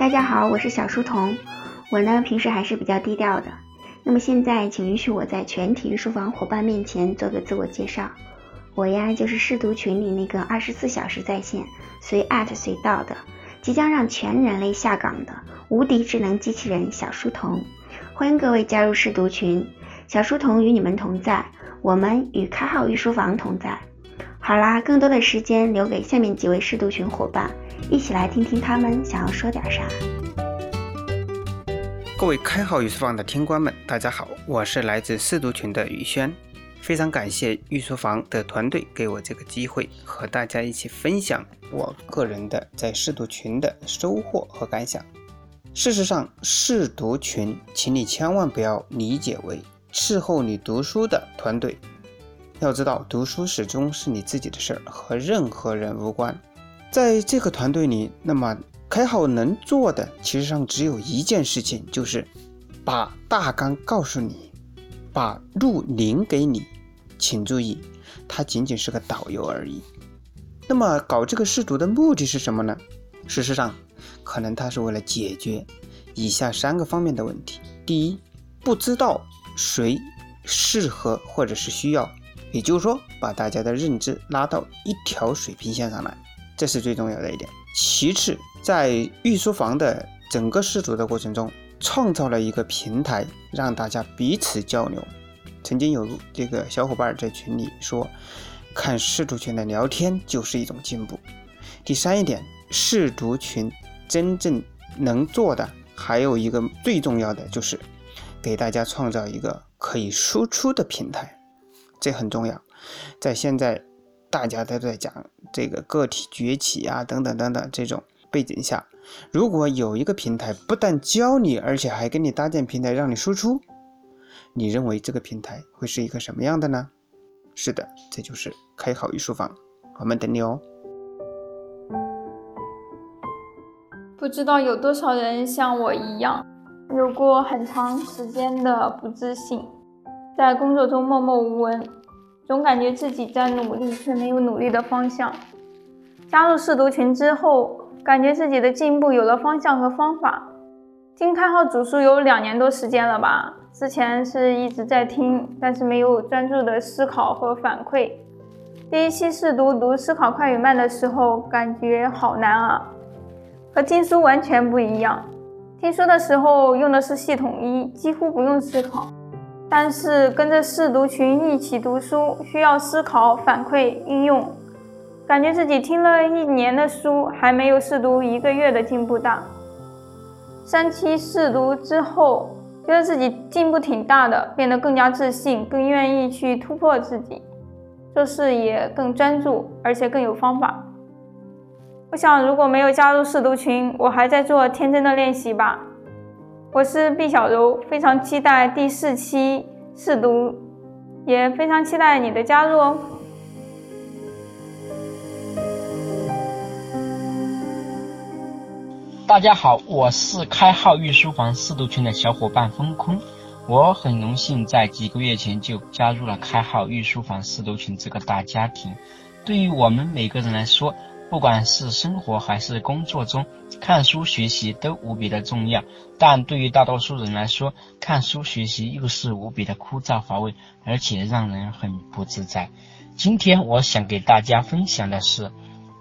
大家好，我是小书童。我呢平时还是比较低调的。那么现在，请允许我在全体书房伙伴面前做个自我介绍。我呀就是试读群里那个二十四小时在线、随艾特随到的，即将让全人类下岗的无敌智能机器人小书童。欢迎各位加入试读群，小书童与你们同在，我们与开号御书房同在。好啦，更多的时间留给下面几位试读群伙伴。一起来听听他们想要说点啥。各位开好御书房的听官们，大家好，我是来自试读群的宇轩，非常感谢御书房的团队给我这个机会，和大家一起分享我个人的在试读群的收获和感想。事实上，试读群，请你千万不要理解为伺候你读书的团队，要知道，读书始终是你自己的事儿，和任何人无关。在这个团队里，那么开号能做的其实上只有一件事情，就是把大纲告诉你，把路领给你。请注意，他仅仅是个导游而已。那么搞这个试读的目的是什么呢？事实上，可能他是为了解决以下三个方面的问题：第一，不知道谁适合或者是需要，也就是说，把大家的认知拉到一条水平线上来。这是最重要的一点。其次，在御书房的整个试读的过程中，创造了一个平台，让大家彼此交流。曾经有这个小伙伴在群里说，看试读群的聊天就是一种进步。第三一点，试读群真正能做的还有一个最重要的，就是给大家创造一个可以输出的平台，这很重要。在现在。大家都在讲这个个体崛起啊，等等等等这种背景下，如果有一个平台不但教你，而且还给你搭建平台让你输出，你认为这个平台会是一个什么样的呢？是的，这就是开好御书房，我们等你哦。不知道有多少人像我一样，有过很长时间的不自信，在工作中默默无闻。总感觉自己在努力，却没有努力的方向。加入试读群之后，感觉自己的进步有了方向和方法。听开号主书有两年多时间了吧？之前是一直在听，但是没有专注的思考和反馈。第一期试读读思考快与慢的时候，感觉好难啊，和听书完全不一样。听书的时候用的是系统一，几乎不用思考。但是跟着试读群一起读书，需要思考、反馈、应用，感觉自己听了一年的书，还没有试读一个月的进步大。三期试读之后，觉得自己进步挺大的，变得更加自信，更愿意去突破自己，做事也更专注，而且更有方法。我想，如果没有加入试读群，我还在做天真的练习吧。我是毕小柔，非常期待第四期试读，也非常期待你的加入哦。大家好，我是开号御书房试读群的小伙伴风空，我很荣幸在几个月前就加入了开号御书房试读群这个大家庭。对于我们每个人来说，不管是生活还是工作中，看书学习都无比的重要。但对于大多数人来说，看书学习又是无比的枯燥乏味，而且让人很不自在。今天我想给大家分享的是，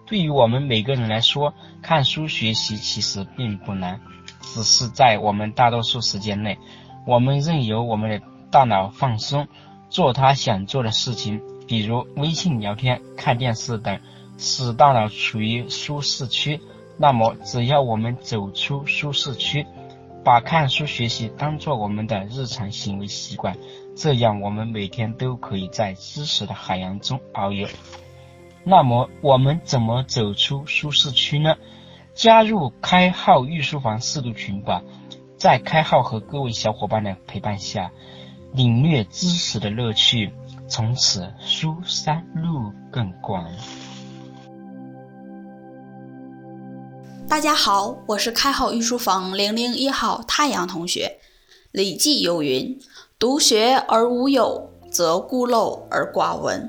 对于我们每个人来说，看书学习其实并不难，只是在我们大多数时间内，我们任由我们的大脑放松，做他想做的事情，比如微信聊天、看电视等。使大脑处于舒适区，那么只要我们走出舒适区，把看书学习当做我们的日常行为习惯，这样我们每天都可以在知识的海洋中遨游。那么我们怎么走出舒适区呢？加入开号御书房四度群吧，在开号和各位小伙伴的陪伴下，领略知识的乐趣，从此书山路更广。大家好，我是开好御书房零零一号太阳同学。《礼记》有云：“独学而无友，则孤陋而寡闻。”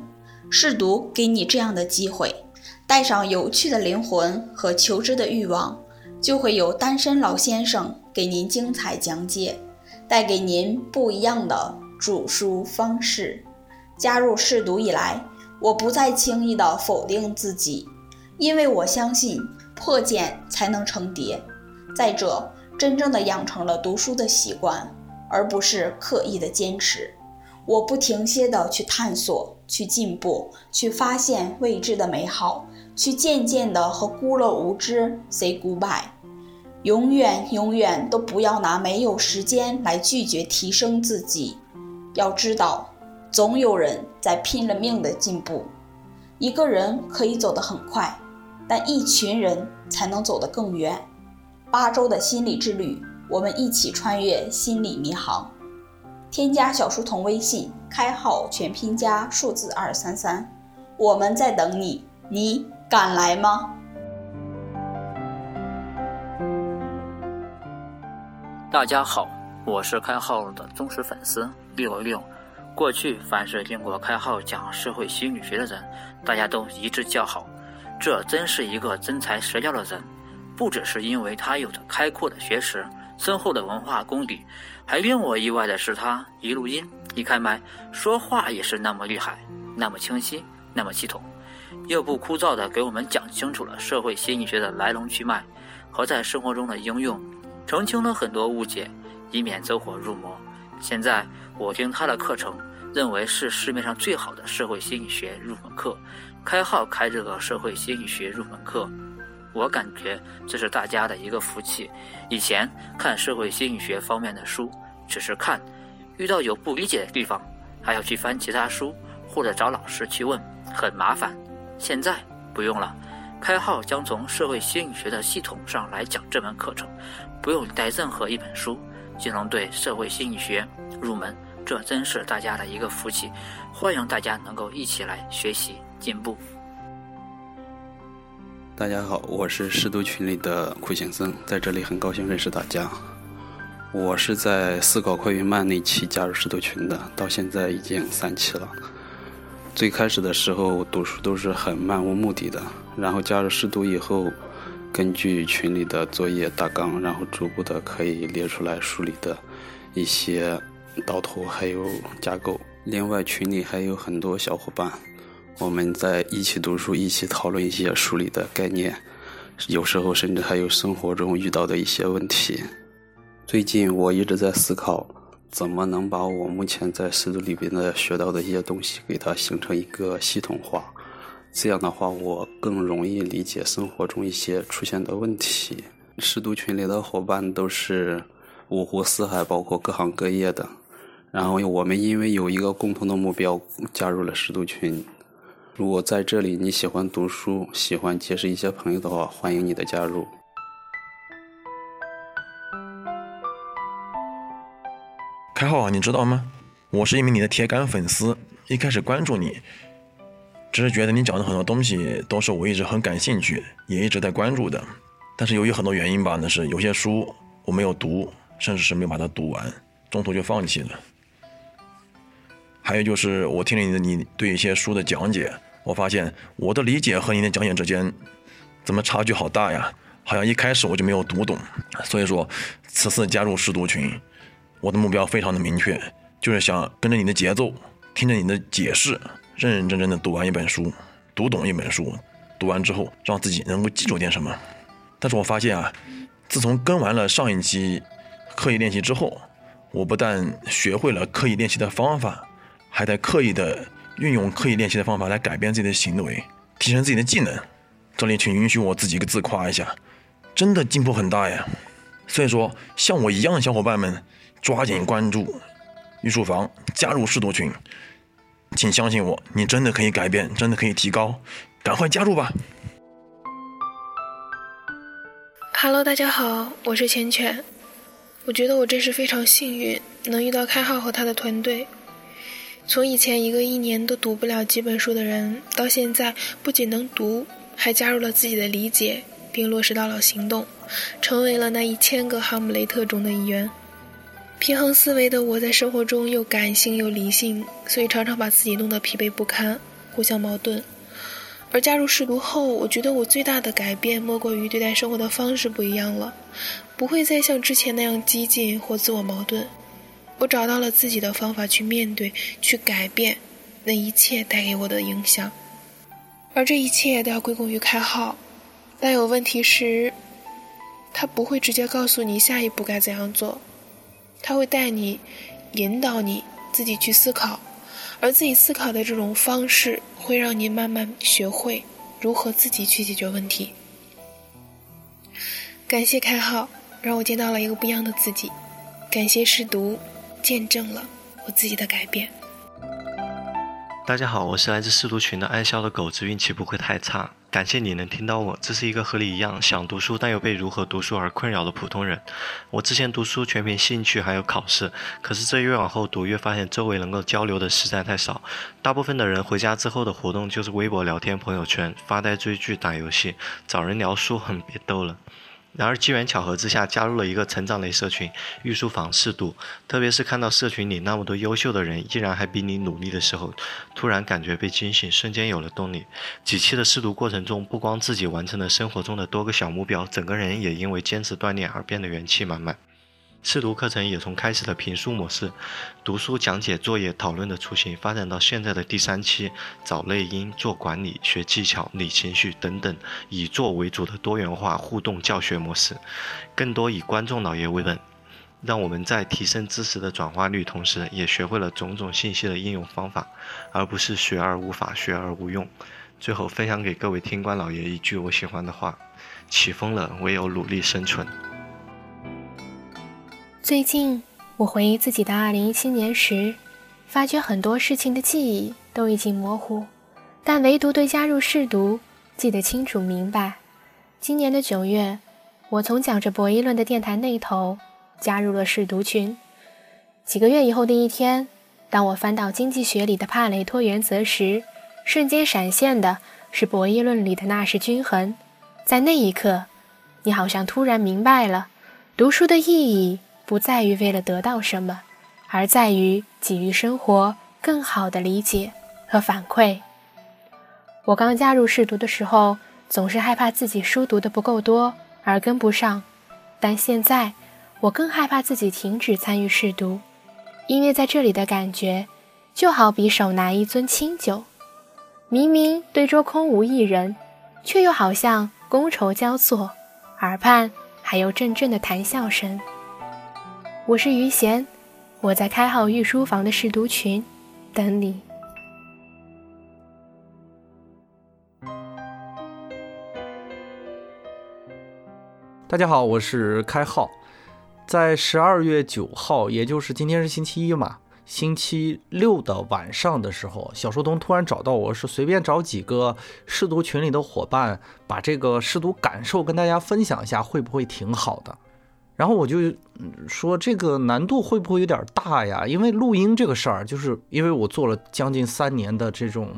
试读给你这样的机会，带上有趣的灵魂和求知的欲望，就会有单身老先生给您精彩讲解，带给您不一样的煮书方式。加入试读以来，我不再轻易的否定自己，因为我相信破茧才能成蝶。再者，真正的养成了读书的习惯，而不是刻意的坚持。我不停歇的去探索、去进步、去发现未知的美好，去渐渐的和孤陋无知 say goodbye。永远永远都不要拿没有时间来拒绝提升自己。要知道，总有人在拼了命的进步。一个人可以走得很快，但一群人才能走得更远。八周的心理之旅，我们一起穿越心理迷航。添加小书童微信，开号全拼加数字二三三，我们在等你，你敢来吗？大家好，我是开号的忠实粉丝六六。过去凡是听过开号讲社会心理学的人，大家都一致叫好，这真是一个真材实料的人。不只是因为他有着开阔的学识。深厚的文化功底，还令我意外的是，他一录音一开麦，说话也是那么厉害，那么清晰，那么系统，又不枯燥的给我们讲清楚了社会心理学的来龙去脉和在生活中的应用，澄清了很多误解，以免走火入魔。现在我听他的课程，认为是市面上最好的社会心理学入门课，开号开这个社会心理学入门课。我感觉这是大家的一个福气。以前看社会心理学方面的书，只是看，遇到有不理解的地方，还要去翻其他书或者找老师去问，很麻烦。现在不用了，开号将从社会心理学的系统上来讲这门课程，不用带任何一本书就能对社会心理学入门，这真是大家的一个福气。欢迎大家能够一起来学习进步。大家好，我是试读群里的苦行僧，在这里很高兴认识大家。我是在思考快与慢那期加入试读群的，到现在已经三期了。最开始的时候读书都是很漫无目的的，然后加入试读以后，根据群里的作业大纲，然后逐步的可以列出来书里的一些导图还有架构。另外群里还有很多小伙伴。我们在一起读书，一起讨论一些书里的概念，有时候甚至还有生活中遇到的一些问题。最近我一直在思考，怎么能把我目前在识读里边的学到的一些东西，给它形成一个系统化。这样的话，我更容易理解生活中一些出现的问题。识读群里的伙伴都是五湖四海，包括各行各业的。然后我们因为有一个共同的目标，加入了识读群。如果在这里你喜欢读书，喜欢结识一些朋友的话，欢迎你的加入。开号啊，你知道吗？我是一名你的铁杆粉丝，一开始关注你，只是觉得你讲的很多东西都是我一直很感兴趣，也一直在关注的。但是由于很多原因吧，那是有些书我没有读，甚至是没有把它读完，中途就放弃了。还有就是我听了你的你对一些书的讲解。我发现我的理解和你的讲解之间怎么差距好大呀？好像一开始我就没有读懂。所以说，此次加入试读群，我的目标非常的明确，就是想跟着你的节奏，听着你的解释，认认真真的读完一本书，读懂一本书，读完之后让自己能够记住点什么。但是我发现啊，自从跟完了上一期刻意练习之后，我不但学会了刻意练习的方法，还在刻意的。运用刻意练习的方法来改变自己的行为，提升自己的技能。这里请允许我自己一个自夸一下，真的进步很大呀！所以说，像我一样的小伙伴们，抓紧关注御书房，加入试读群。请相信我，你真的可以改变，真的可以提高，赶快加入吧！Hello，大家好，我是浅浅。我觉得我真是非常幸运，能遇到开号和他的团队。从以前一个一年都读不了几本书的人，到现在不仅能读，还加入了自己的理解，并落实到了行动，成为了那一千个哈姆雷特中的一员。平衡思维的我在生活中又感性又理性，所以常常把自己弄得疲惫不堪，互相矛盾。而加入试读后，我觉得我最大的改变莫过于对待生活的方式不一样了，不会再像之前那样激进或自我矛盾。我找到了自己的方法去面对、去改变那一切带给我的影响，而这一切都要归功于开号。但有问题时，他不会直接告诉你下一步该怎样做，他会带你、引导你自己去思考。而自己思考的这种方式，会让你慢慢学会如何自己去解决问题。感谢开号，让我见到了一个不一样的自己；感谢试读，见证了我自己的改变。大家好，我是来自试读群的爱笑的狗子，运气不会太差。感谢你能听到我，这是一个和你一样想读书但又被如何读书而困扰的普通人。我之前读书全凭兴趣还有考试，可是这越往后读越发现周围能够交流的实在太少。大部分的人回家之后的活动就是微博聊天、朋友圈发呆、追剧、打游戏，找人聊书，很别逗了。然而机缘巧合之下，加入了一个成长类社群——御书房试读。特别是看到社群里那么多优秀的人，依然还比你努力的时候，突然感觉被惊醒，瞬间有了动力。几期的试读过程中，不光自己完成了生活中的多个小目标，整个人也因为坚持锻炼而变得元气满满。试读课程也从开始的评书模式、读书讲解、作业讨论的雏形，发展到现在的第三期找内因、做管理、学技巧、理情绪等等，以做为主的多元化互动教学模式，更多以观众老爷为本，让我们在提升知识的转化率同时，也学会了种种信息的应用方法，而不是学而无法、学而无用。最后分享给各位听官老爷一句我喜欢的话：起风了，唯有努力生存。最近，我回忆自己的2017年时，发觉很多事情的记忆都已经模糊，但唯独对加入试读记得清楚明白。今年的九月，我从讲着博弈论的电台那头加入了试读群。几个月以后的一天，当我翻到经济学里的帕累托原则时，瞬间闪现的是博弈论里的纳什均衡。在那一刻，你好像突然明白了读书的意义。不在于为了得到什么，而在于给予生活更好的理解和反馈。我刚加入试读的时候，总是害怕自己书读的不够多而跟不上，但现在我更害怕自己停止参与试读，因为在这里的感觉就好比手拿一樽清酒，明明对桌空无一人，却又好像觥筹交错，耳畔还有阵阵的谈笑声。我是于贤，我在开号御书房的试读群等你。大家好，我是开号。在十二月九号，也就是今天是星期一嘛，星期六的晚上的时候，小书童突然找到我说，随便找几个试读群里的伙伴，把这个试读感受跟大家分享一下，会不会挺好的？然后我就说这个难度会不会有点大呀？因为录音这个事儿，就是因为我做了将近三年的这种，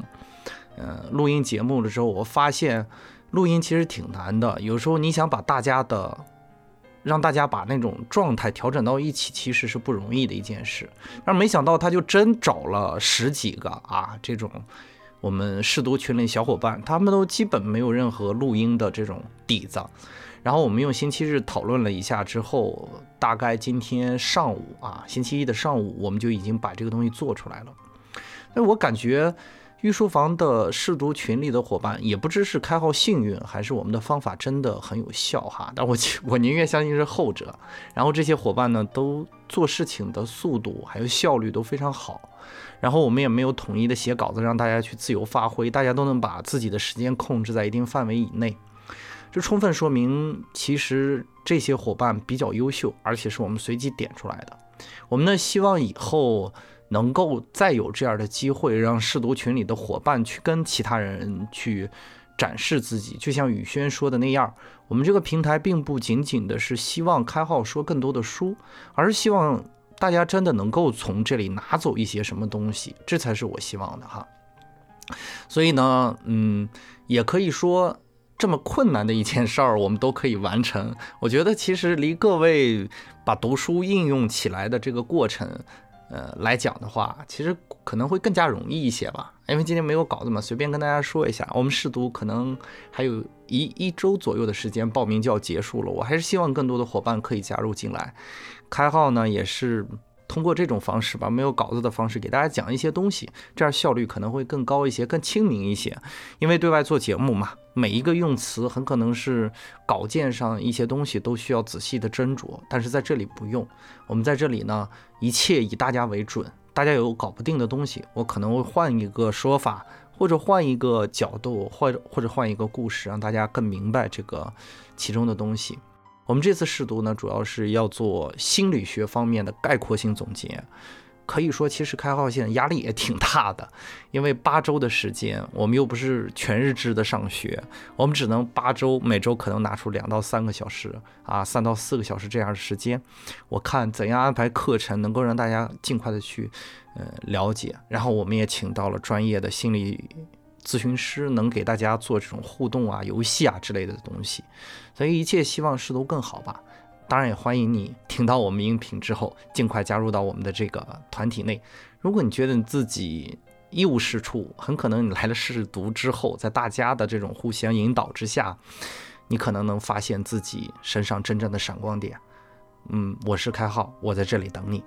呃，录音节目了之后，我发现录音其实挺难的。有时候你想把大家的，让大家把那种状态调整到一起，其实是不容易的一件事。但没想到他就真找了十几个啊，这种我们试读群里小伙伴，他们都基本没有任何录音的这种底子。然后我们用星期日讨论了一下之后，大概今天上午啊，星期一的上午，我们就已经把这个东西做出来了。那我感觉御书房的试读群里的伙伴，也不知是开号幸运，还是我们的方法真的很有效哈。但我 我宁愿相信是后者。然后这些伙伴呢，都做事情的速度还有效率都非常好。然后我们也没有统一的写稿子让大家去自由发挥，大家都能把自己的时间控制在一定范围以内。这充分说明，其实这些伙伴比较优秀，而且是我们随机点出来的。我们呢，希望以后能够再有这样的机会，让试读群里的伙伴去跟其他人去展示自己。就像宇轩说的那样，我们这个平台并不仅仅的是希望开号说更多的书，而是希望大家真的能够从这里拿走一些什么东西，这才是我希望的哈。所以呢，嗯，也可以说。这么困难的一件事儿，我们都可以完成。我觉得其实离各位把读书应用起来的这个过程，呃来讲的话，其实可能会更加容易一些吧。因为今天没有稿子嘛，随便跟大家说一下，我们试读可能还有一一周左右的时间，报名就要结束了。我还是希望更多的伙伴可以加入进来。开号呢，也是通过这种方式吧，没有稿子的方式给大家讲一些东西，这样效率可能会更高一些，更亲民一些。因为对外做节目嘛，每一个用词很可能是稿件上一些东西都需要仔细的斟酌，但是在这里不用。我们在这里呢，一切以大家为准。大家有搞不定的东西，我可能会换一个说法，或者换一个角度，或者或者换一个故事，让大家更明白这个其中的东西。我们这次试读呢，主要是要做心理学方面的概括性总结。可以说，其实开号线压力也挺大的，因为八周的时间，我们又不是全日制的上学，我们只能八周，每周可能拿出两到三个小时啊，三到四个小时这样的时间。我看怎样安排课程，能够让大家尽快的去呃了解。然后我们也请到了专业的心理咨询师，能给大家做这种互动啊、游戏啊之类的东西。所以一切希望试图更好吧。当然也欢迎你听到我们音频之后，尽快加入到我们的这个团体内。如果你觉得你自己一无是处，很可能你来了试读之后，在大家的这种互相引导之下，你可能能发现自己身上真正的闪光点。嗯，我是开浩，我在这里等你。